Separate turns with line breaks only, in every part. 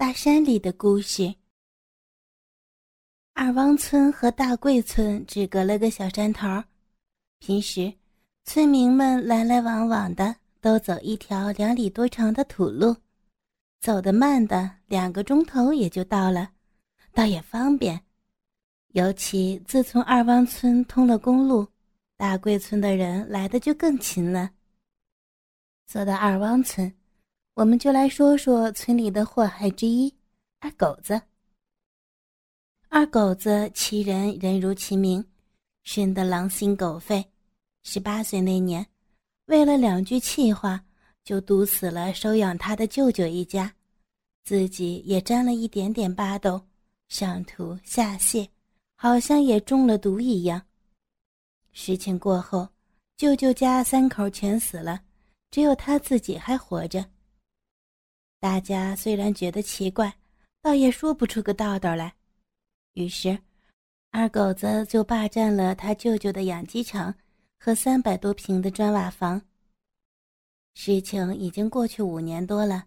大山里的故事。二汪村和大贵村只隔了个小山头，平时村民们来来往往的，都走一条两里多长的土路，走得慢的两个钟头也就到了，倒也方便。尤其自从二汪村通了公路，大贵村的人来的就更勤了。走到二汪村。我们就来说说村里的祸害之一——二狗子。二狗子其人人如其名，生得狼心狗肺。十八岁那年，为了两句气话，就毒死了收养他的舅舅一家，自己也沾了一点点巴豆，上吐下泻，好像也中了毒一样。事情过后，舅舅家三口全死了，只有他自己还活着。大家虽然觉得奇怪，倒也说不出个道道来。于是，二狗子就霸占了他舅舅的养鸡场和三百多平的砖瓦房。事情已经过去五年多了，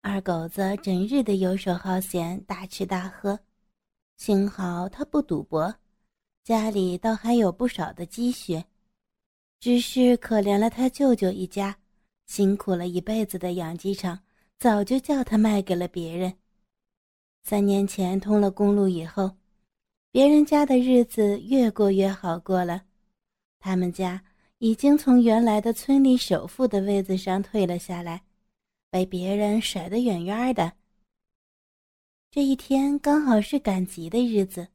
二狗子整日的游手好闲，大吃大喝。幸好他不赌博，家里倒还有不少的积蓄。只是可怜了他舅舅一家，辛苦了一辈子的养鸡场。早就叫他卖给了别人。三年前通了公路以后，别人家的日子越过越好过了，他们家已经从原来的村里首富的位子上退了下来，被别人甩得远远的。这一天刚好是赶集的日子，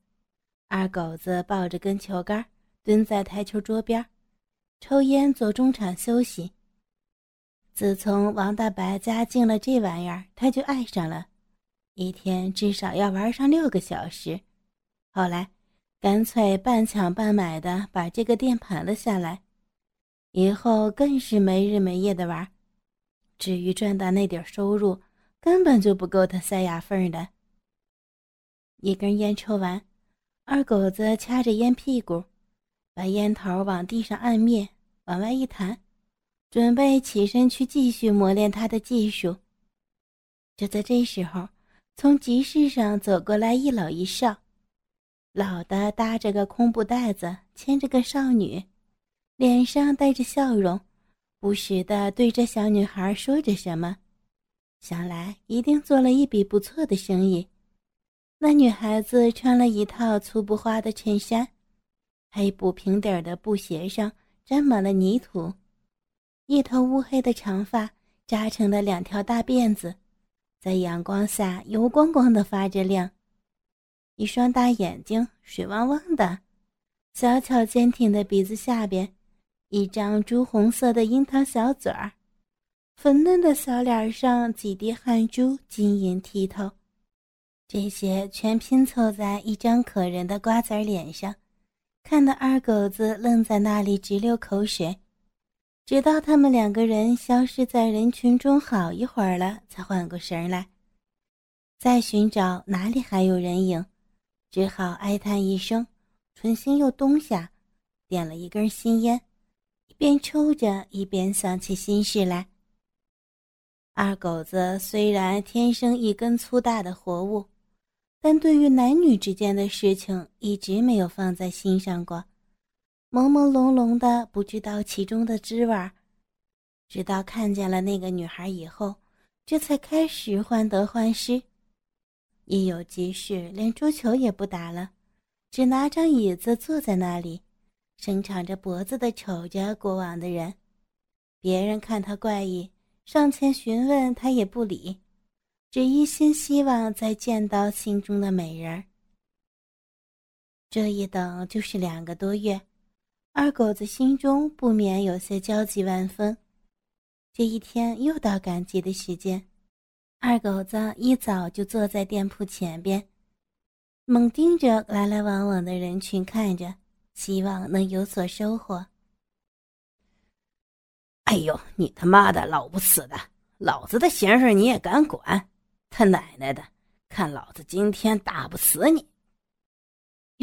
二狗子抱着根球杆蹲在台球桌边，抽烟做中场休息。自从王大白家进了这玩意儿，他就爱上了，一天至少要玩上六个小时。后来，干脆半抢半买的把这个店盘了下来，以后更是没日没夜的玩。至于赚到那点收入，根本就不够他塞牙缝的。一根烟抽完，二狗子掐着烟屁股，把烟头往地上按灭，往外一弹。准备起身去继续磨练他的技术。就在这时候，从集市上走过来一老一少，老的搭着个空布袋子，牵着个少女，脸上带着笑容，不时的对着小女孩说着什么。想来一定做了一笔不错的生意。那女孩子穿了一套粗布花的衬衫，黑布平底的布鞋上沾满了泥土。一头乌黑的长发扎成了两条大辫子，在阳光下油光光的发着亮。一双大眼睛水汪汪的，小巧坚挺的鼻子下边，一张朱红色的樱桃小嘴儿，粉嫩的小脸上几滴汗珠晶莹剔透。这些全拼凑在一张可人的瓜子脸上，看得二狗子愣在那里直流口水。直到他们两个人消失在人群中好一会儿了，才缓过神来，再寻找哪里还有人影，只好哀叹一声，存心又冬下，点了一根新烟，一边抽着一边想起心事来。二狗子虽然天生一根粗大的活物，但对于男女之间的事情一直没有放在心上过。朦朦胧胧的，不知道其中的滋味儿，直到看见了那个女孩以后，这才开始患得患失。一有急事，连桌球也不打了，只拿张椅子坐在那里，伸长着脖子的瞅着过往的人。别人看他怪异，上前询问，他也不理，只一心希望再见到心中的美人儿。这一等就是两个多月。二狗子心中不免有些焦急万分。这一天又到赶集的时间，二狗子一早就坐在店铺前边，猛盯着来来往往的人群看着，希望能有所收获。
哎呦，你他妈的老不死的，老子的闲事你也敢管？他奶奶的，看老子今天打不死你！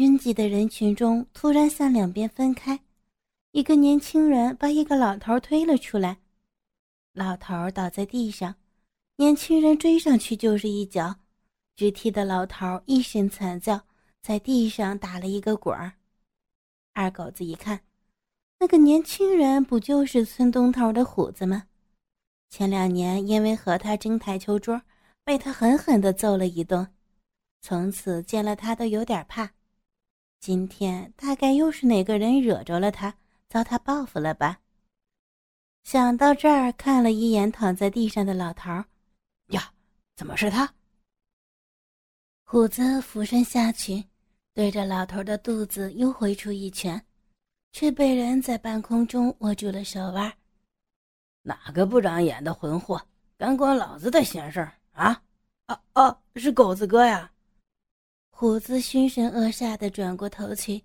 拥挤的人群中，突然向两边分开，一个年轻人把一个老头推了出来。老头倒在地上，年轻人追上去就是一脚，直踢的老头一声惨叫，在地上打了一个滚儿。二狗子一看，那个年轻人不就是村东头的虎子吗？前两年因为和他争台球桌，被他狠狠地揍了一顿，从此见了他都有点怕。今天大概又是哪个人惹着了他，遭他报复了吧？想到这儿，看了一眼躺在地上的老头儿。
呀，怎么是他？
虎子俯身下去，对着老头的肚子又挥出一拳，却被人在半空中握住了手腕。
哪个不长眼的混货，敢管老子的闲事啊？啊啊！是狗子哥呀！
虎子凶神恶煞的转过头去，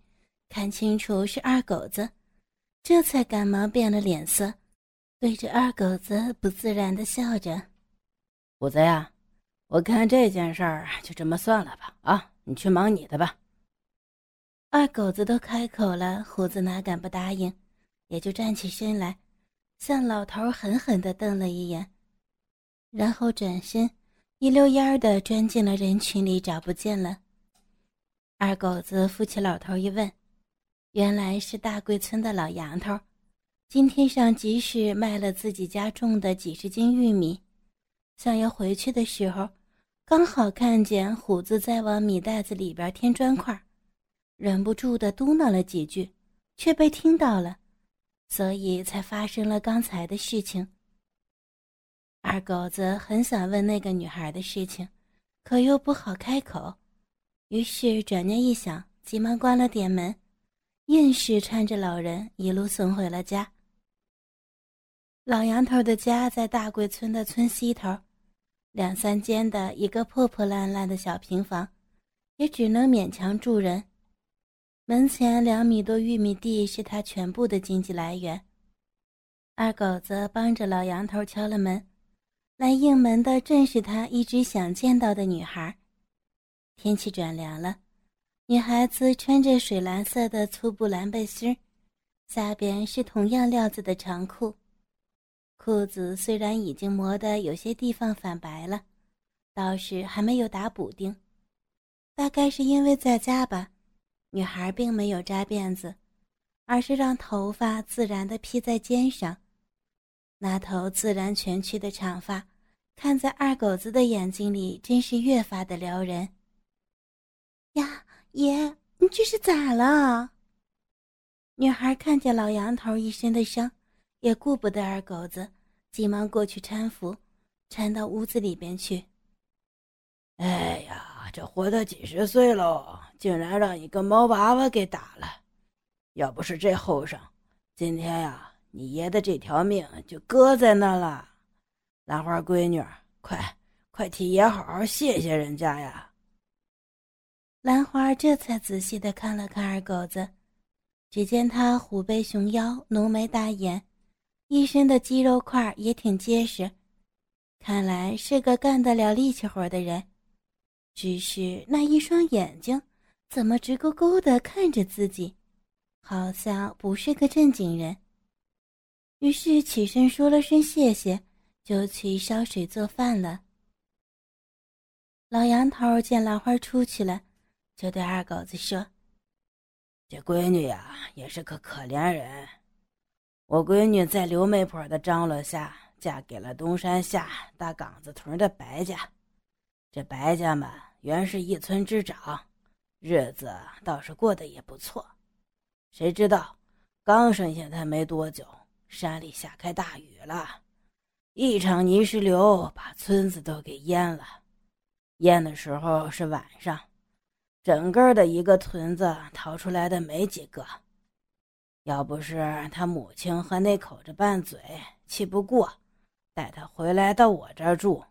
看清楚是二狗子，这才赶忙变了脸色，对着二狗子不自然的笑着。
虎子呀，我看这件事儿就这么算了吧。啊，你去忙你的吧。
二狗子都开口了，虎子哪敢不答应，也就站起身来，向老头狠狠的瞪了一眼，然后转身一溜烟儿的钻进了人群里，找不见了。二狗子扶起老头一问，原来是大贵村的老杨头，今天上集市卖了自己家种的几十斤玉米。想要回去的时候，刚好看见虎子在往米袋子里边添砖块，忍不住的嘟囔了几句，却被听到了，所以才发生了刚才的事情。二狗子很想问那个女孩的事情，可又不好开口，于是转念一想，急忙关了店门，硬是搀着老人一路送回了家。老杨头的家在大贵村的村西头。两三间的一个破破烂烂的小平房，也只能勉强住人。门前两米多玉米地是他全部的经济来源。二狗子帮着老杨头敲了门，来应门的正是他一直想见到的女孩。天气转凉了，女孩子穿着水蓝色的粗布蓝背心下边是同样料子的长裤。裤子虽然已经磨得有些地方反白了，倒是还没有打补丁。大概是因为在家吧，女孩并没有扎辫子，而是让头发自然的披在肩上。那头自然蜷曲的长发，看在二狗子的眼睛里，真是越发的撩人。呀，爷，你这是咋了？女孩看见老杨头一身的伤，也顾不得二狗子。急忙过去搀扶，搀到屋子里边去。
哎呀，这活到几十岁喽，竟然让一个毛娃娃给打了！要不是这后生，今天呀，你爷的这条命就搁在那了。兰花闺女，快快替爷好好谢谢人家呀！
兰花这才仔细的看了看二狗子，只见他虎背熊腰，浓眉大眼。一身的肌肉块也挺结实，看来是个干得了力气活的人。只是那一双眼睛怎么直勾勾的看着自己，好像不是个正经人。于是起身说了声谢谢，就去烧水做饭了。老杨头见兰花出去了，就对二狗子说：“
这闺女呀，也是个可怜人。”我闺女在刘媒婆的张罗下，嫁给了东山下大岗子屯的白家。这白家嘛，原是一村之长，日子倒是过得也不错。谁知道，刚生下她没多久，山里下开大雨了，一场泥石流把村子都给淹了。淹的时候是晚上，整个的一个屯子逃出来的没几个。要不是他母亲和那口子拌嘴，气不过，带他回来到我这儿住，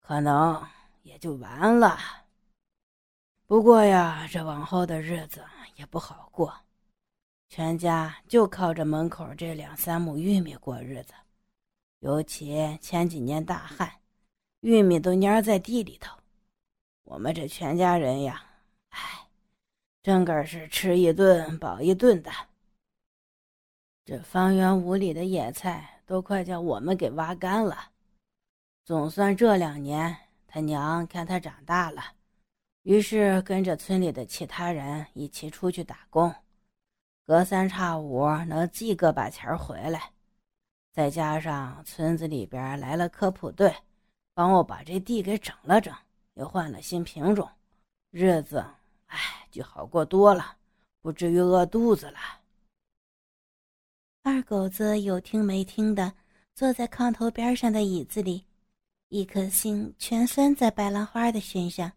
可能也就完了。不过呀，这往后的日子也不好过，全家就靠着门口这两三亩玉米过日子。尤其前几年大旱，玉米都蔫在地里头，我们这全家人呀，唉，真个是吃一顿饱一顿的。这方圆五里的野菜都快叫我们给挖干了，总算这两年，他娘看他长大了，于是跟着村里的其他人一起出去打工，隔三差五能寄个把钱回来。再加上村子里边来了科普队，帮我把这地给整了整，又换了新品种，日子哎就好过多了，不至于饿肚子了。
二狗子有听没听的，坐在炕头边上的椅子里，一颗心全拴在白兰花的身上。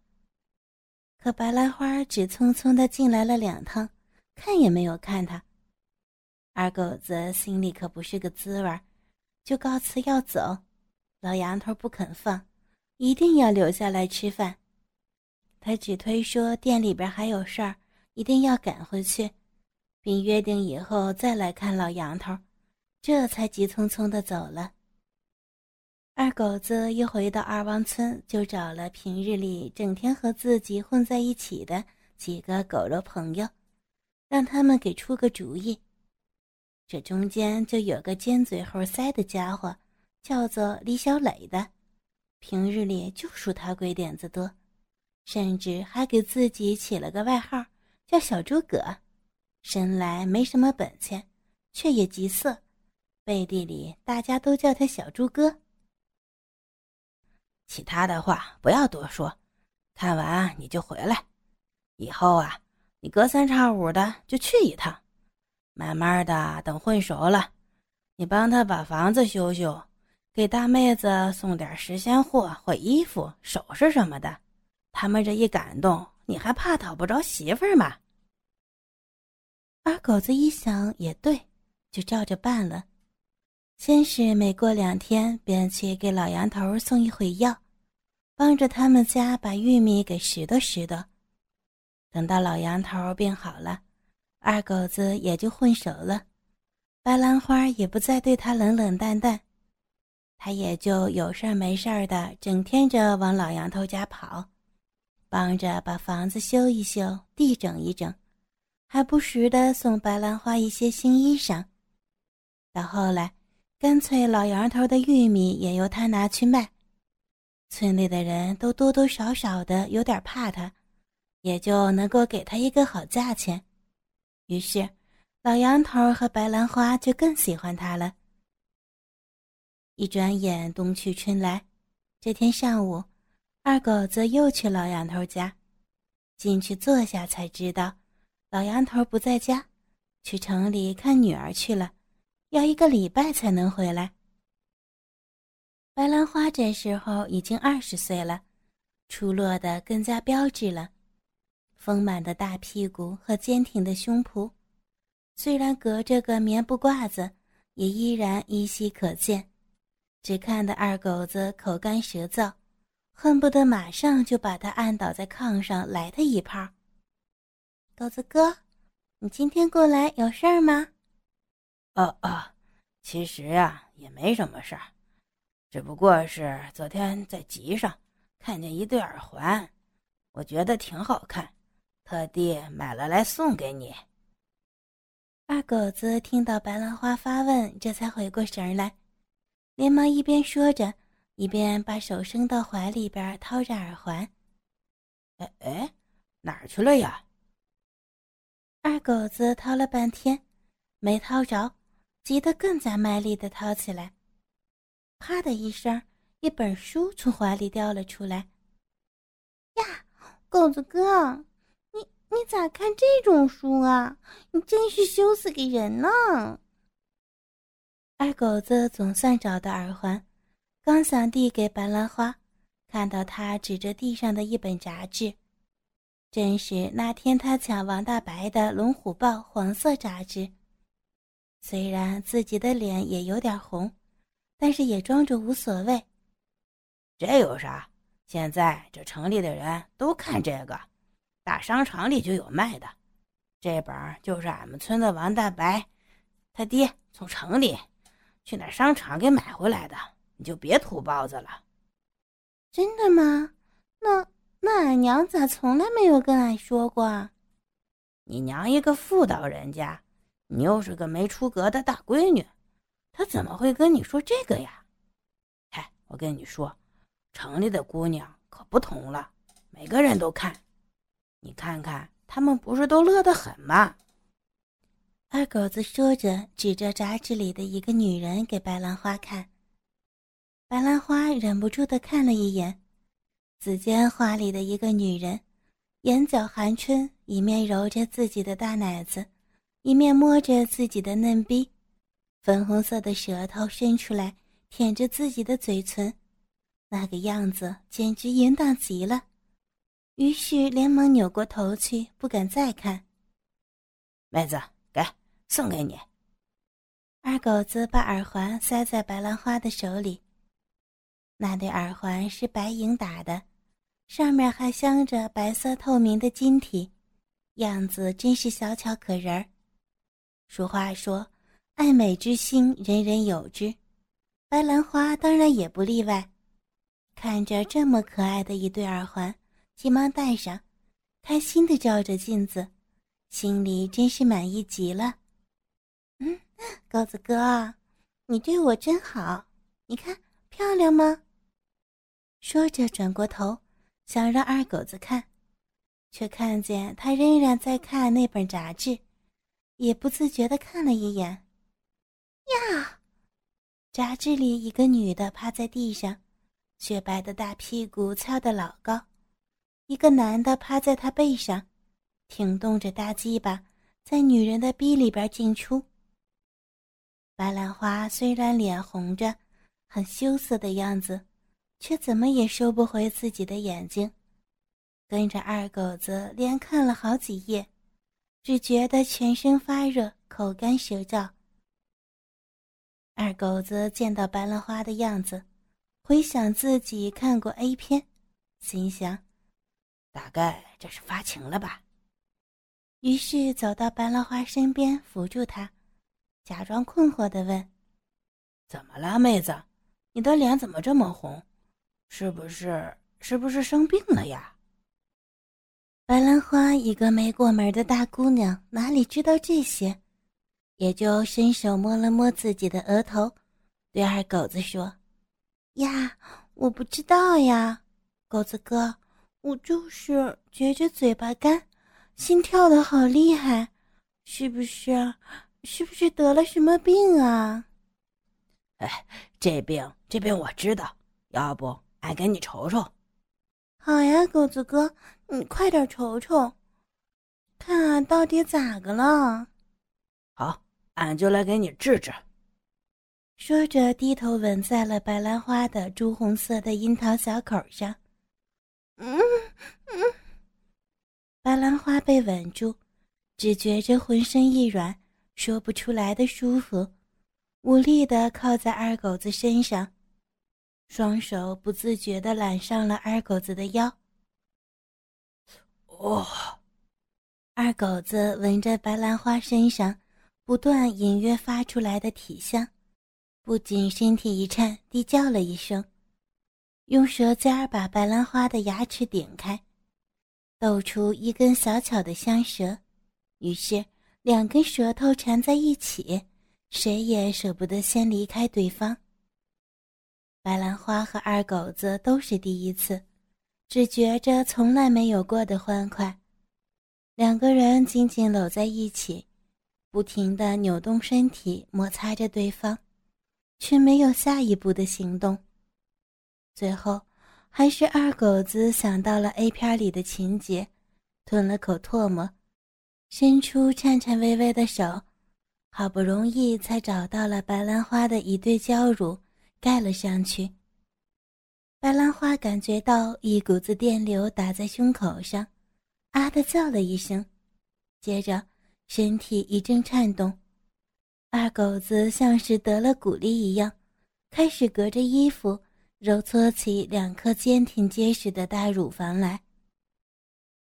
可白兰花只匆匆的进来了两趟，看也没有看他。二狗子心里可不是个滋味就告辞要走。老杨头不肯放，一定要留下来吃饭。他只推说店里边还有事儿，一定要赶回去，并约定以后再来看老杨头，这才急匆匆的走了。二狗子一回到二王村，就找了平日里整天和自己混在一起的几个狗肉朋友，让他们给出个主意。这中间就有个尖嘴猴腮的家伙，叫做李小磊的，平日里就数他鬼点子多，甚至还给自己起了个外号，叫小诸葛。生来没什么本钱，却也极色，背地里大家都叫他小猪哥。
其他的话不要多说，看完你就回来。以后啊，你隔三差五的就去一趟。慢慢的，等混熟了，你帮他把房子修修，给大妹子送点时鲜货或衣服、首饰什么的。他们这一感动，你还怕讨不着媳妇儿吗？
二狗子一想也对，就照着办了。先是每过两天便去给老杨头送一回药，帮着他们家把玉米给拾掇拾掇。等到老杨头病好了。二狗子也就混熟了，白兰花也不再对他冷冷淡淡，他也就有事儿没事儿的，整天着往老杨头家跑，帮着把房子修一修，地整一整，还不时的送白兰花一些新衣裳。到后来，干脆老杨头的玉米也由他拿去卖，村里的人都多多少少的有点怕他，也就能够给他一个好价钱。于是，老杨头和白兰花就更喜欢他了。一转眼，冬去春来。这天上午，二狗子又去老杨头家，进去坐下，才知道老杨头不在家，去城里看女儿去了，要一个礼拜才能回来。白兰花这时候已经二十岁了，出落的更加标致了。丰满的大屁股和坚挺的胸脯，虽然隔着个棉布褂子，也依然依稀可见。只看得二狗子口干舌燥，恨不得马上就把他按倒在炕上来他一炮。狗子哥，你今天过来有事儿吗？
哦哦，其实呀也没什么事儿，只不过是昨天在集上看见一对耳环，我觉得挺好看。特地买了来送给你。
二狗子听到白兰花发问，这才回过神来，连忙一边说着，一边把手伸到怀里边掏着耳环。
哎哎，哪儿去了呀？
二狗子掏了半天，没掏着，急得更加卖力的掏起来。啪的一声，一本书从怀里掉了出来。呀，狗子哥！你你咋看这种书啊？你真是羞死个人呢！二狗子总算找到耳环，刚想递给白兰花，看到他指着地上的一本杂志，正是那天他抢王大白的《龙虎豹》黄色杂志。虽然自己的脸也有点红，但是也装着无所谓。
这有啥？现在这城里的人都看这个。大商场里就有卖的，这本就是俺们村的王大白，他爹从城里去那商场给买回来的。你就别吐包子了。
真的吗？那那俺娘咋从来没有跟俺说过？
你娘一个妇道人家，你又是个没出阁的大闺女，她怎么会跟你说这个呀？嗨，我跟你说，城里的姑娘可不同了，每个人都看。你看看，他们不是都乐得很吗？
二狗子说着，指着杂志里的一个女人给白兰花看。白兰花忍不住的看了一眼，只见画里的一个女人，眼角含春，一面揉着自己的大奶子，一面摸着自己的嫩逼，粉红色的舌头伸出来舔着自己的嘴唇，那个样子简直淫荡极了。于是连忙扭过头去，不敢再看。
妹子，给送给你。
二狗子把耳环塞在白兰花的手里。那对耳环是白银打的，上面还镶着白色透明的晶体，样子真是小巧可人儿。俗话说：“爱美之心，人人有之。”白兰花当然也不例外。看着这么可爱的一对耳环。急忙戴上，开心的照着镜子，心里真是满意极了。嗯，狗子哥，你对我真好，你看漂亮吗？说着转过头，想让二狗子看，却看见他仍然在看那本杂志，也不自觉的看了一眼。呀，杂志里一个女的趴在地上，雪白的大屁股翘得老高。一个男的趴在她背上，挺动着大鸡巴，在女人的逼里边进出。白兰花虽然脸红着，很羞涩的样子，却怎么也收不回自己的眼睛，跟着二狗子连看了好几页，只觉得全身发热，口干舌燥。二狗子见到白兰花的样子，回想自己看过 A 片，心想。
大概这是发情了吧。
于是走到白兰花身边，扶住她，假装困惑的问：“
怎么了，妹子？你的脸怎么这么红？是不是是不是生病了呀？”
白兰花一个没过门的大姑娘，哪里知道这些，也就伸手摸了摸自己的额头，对二狗子说：“呀，我不知道呀，狗子哥。”我就是觉着嘴巴干，心跳的好厉害，是不是？是不是得了什么病啊？
哎，这病这病我知道，要不俺给你瞅瞅。
好呀，狗子哥，你快点瞅瞅，看俺到底咋个了？
好，俺就来给你治治。
说着，低头吻在了白兰花的朱红色的樱桃小口上。嗯嗯，白兰花被吻住，只觉着浑身一软，说不出来的舒服，无力的靠在二狗子身上，双手不自觉的揽上了二狗子的腰。
哦，
二狗子闻着白兰花身上不断隐约发出来的体香，不仅身体一颤，低叫了一声。用舌尖把白兰花的牙齿顶开，露出一根小巧的香舌，于是两根舌头缠在一起，谁也舍不得先离开对方。白兰花和二狗子都是第一次，只觉着从来没有过的欢快，两个人紧紧搂在一起，不停地扭动身体，摩擦着对方，却没有下一步的行动。最后，还是二狗子想到了 A 片里的情节，吞了口唾沫，伸出颤颤巍巍的手，好不容易才找到了白兰花的一对娇乳，盖了上去。白兰花感觉到一股子电流打在胸口上，啊的叫了一声，接着身体一阵颤动，二狗子像是得了鼓励一样，开始隔着衣服。揉搓起两颗坚挺结实的大乳房来。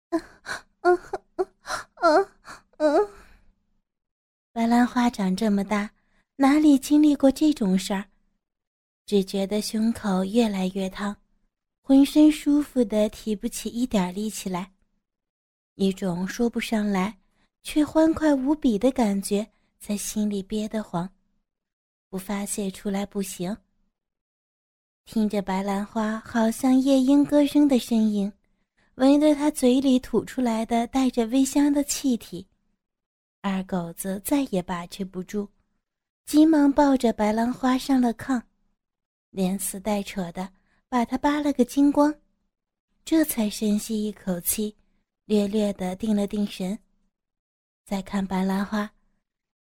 嗯嗯嗯嗯嗯，白兰花长这么大，哪里经历过这种事儿？只觉得胸口越来越烫，浑身舒服的提不起一点力气来，一种说不上来却欢快无比的感觉在心里憋得慌，不发泄出来不行。听着白兰花好像夜莺歌声的声音，闻着它嘴里吐出来的带着微香的气体，二狗子再也把持不住，急忙抱着白兰花上了炕，连撕带扯的把它扒了个精光，这才深吸一口气，略略的定了定神。再看白兰花，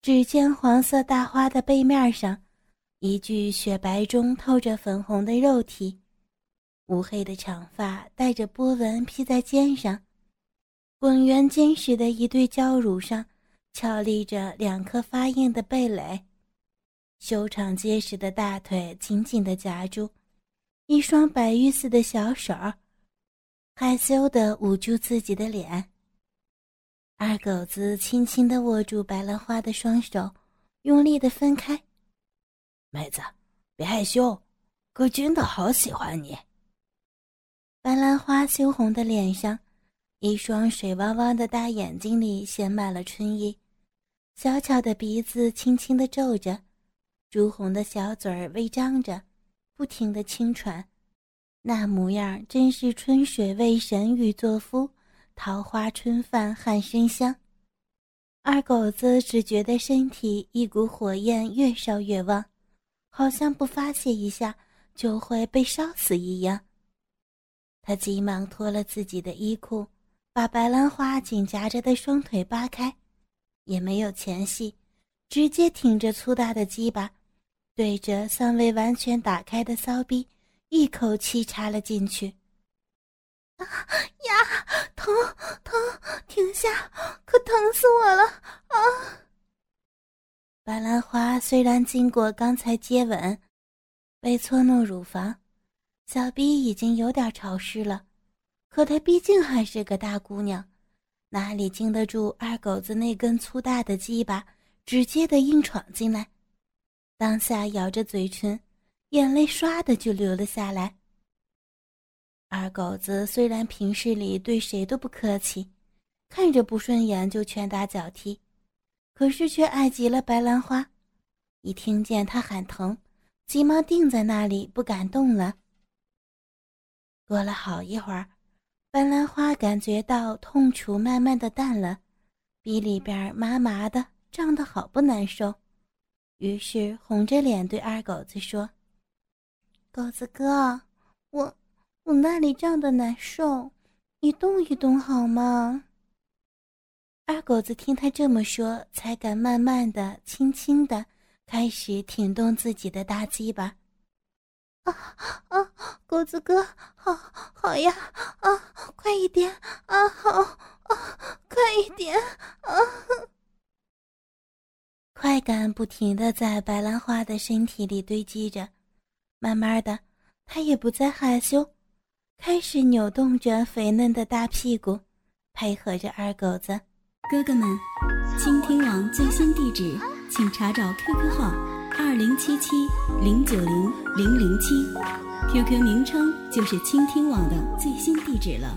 只见黄色大花的背面上。一具雪白中透着粉红的肉体，乌黑的长发带着波纹披在肩上，滚圆坚实的一对娇乳上俏立着两颗发硬的蓓蕾，修长结实的大腿紧紧地夹住一双白玉似的小手，害羞地捂住自己的脸。二狗子轻轻地握住白兰花的双手，用力地分开。
妹子，别害羞，哥真的好喜欢你。
白兰花羞红的脸上，一双水汪汪的大眼睛里写满了春意，小巧的鼻子轻轻的皱着，朱红的小嘴儿微张着，不停的轻喘，那模样真是春水为神欲作夫，桃花春饭汗生香。二狗子只觉得身体一股火焰越烧越旺。好像不发泄一下就会被烧死一样。他急忙脱了自己的衣裤，把白兰花紧夹着的双腿扒开，也没有前戏，直接挺着粗大的鸡巴，对着尚未完全打开的骚逼，一口气插了进去。啊呀，疼疼，停下，可疼死我了啊！白兰花虽然经过刚才接吻，被搓弄乳房，小臂已经有点潮湿了，可她毕竟还是个大姑娘，哪里经得住二狗子那根粗大的鸡巴直接的硬闯进来？当下咬着嘴唇，眼泪唰的就流了下来。二狗子虽然平日里对谁都不客气，看着不顺眼就拳打脚踢。可是却爱极了白兰花，一听见他喊疼，急忙定在那里不敢动了。过了好一会儿，白兰花感觉到痛楚慢慢的淡了，鼻里边麻麻的，胀得好不难受，于是红着脸对二狗子说：“狗子哥，我我那里胀得难受，你动一动好吗？”二狗子听他这么说，才敢慢慢的、轻轻的开始挺动自己的大鸡巴。啊啊，狗子哥，好好呀！啊，快一点！啊，好啊，快一点！啊，快感不停的在白兰花的身体里堆积着，慢慢的，他也不再害羞，开始扭动着肥嫩的大屁股，配合着二狗子。
哥哥们，倾听网最新地址，请查找 QQ 号二零七七零九零零零七，QQ 名称就是倾听网的最新地址了。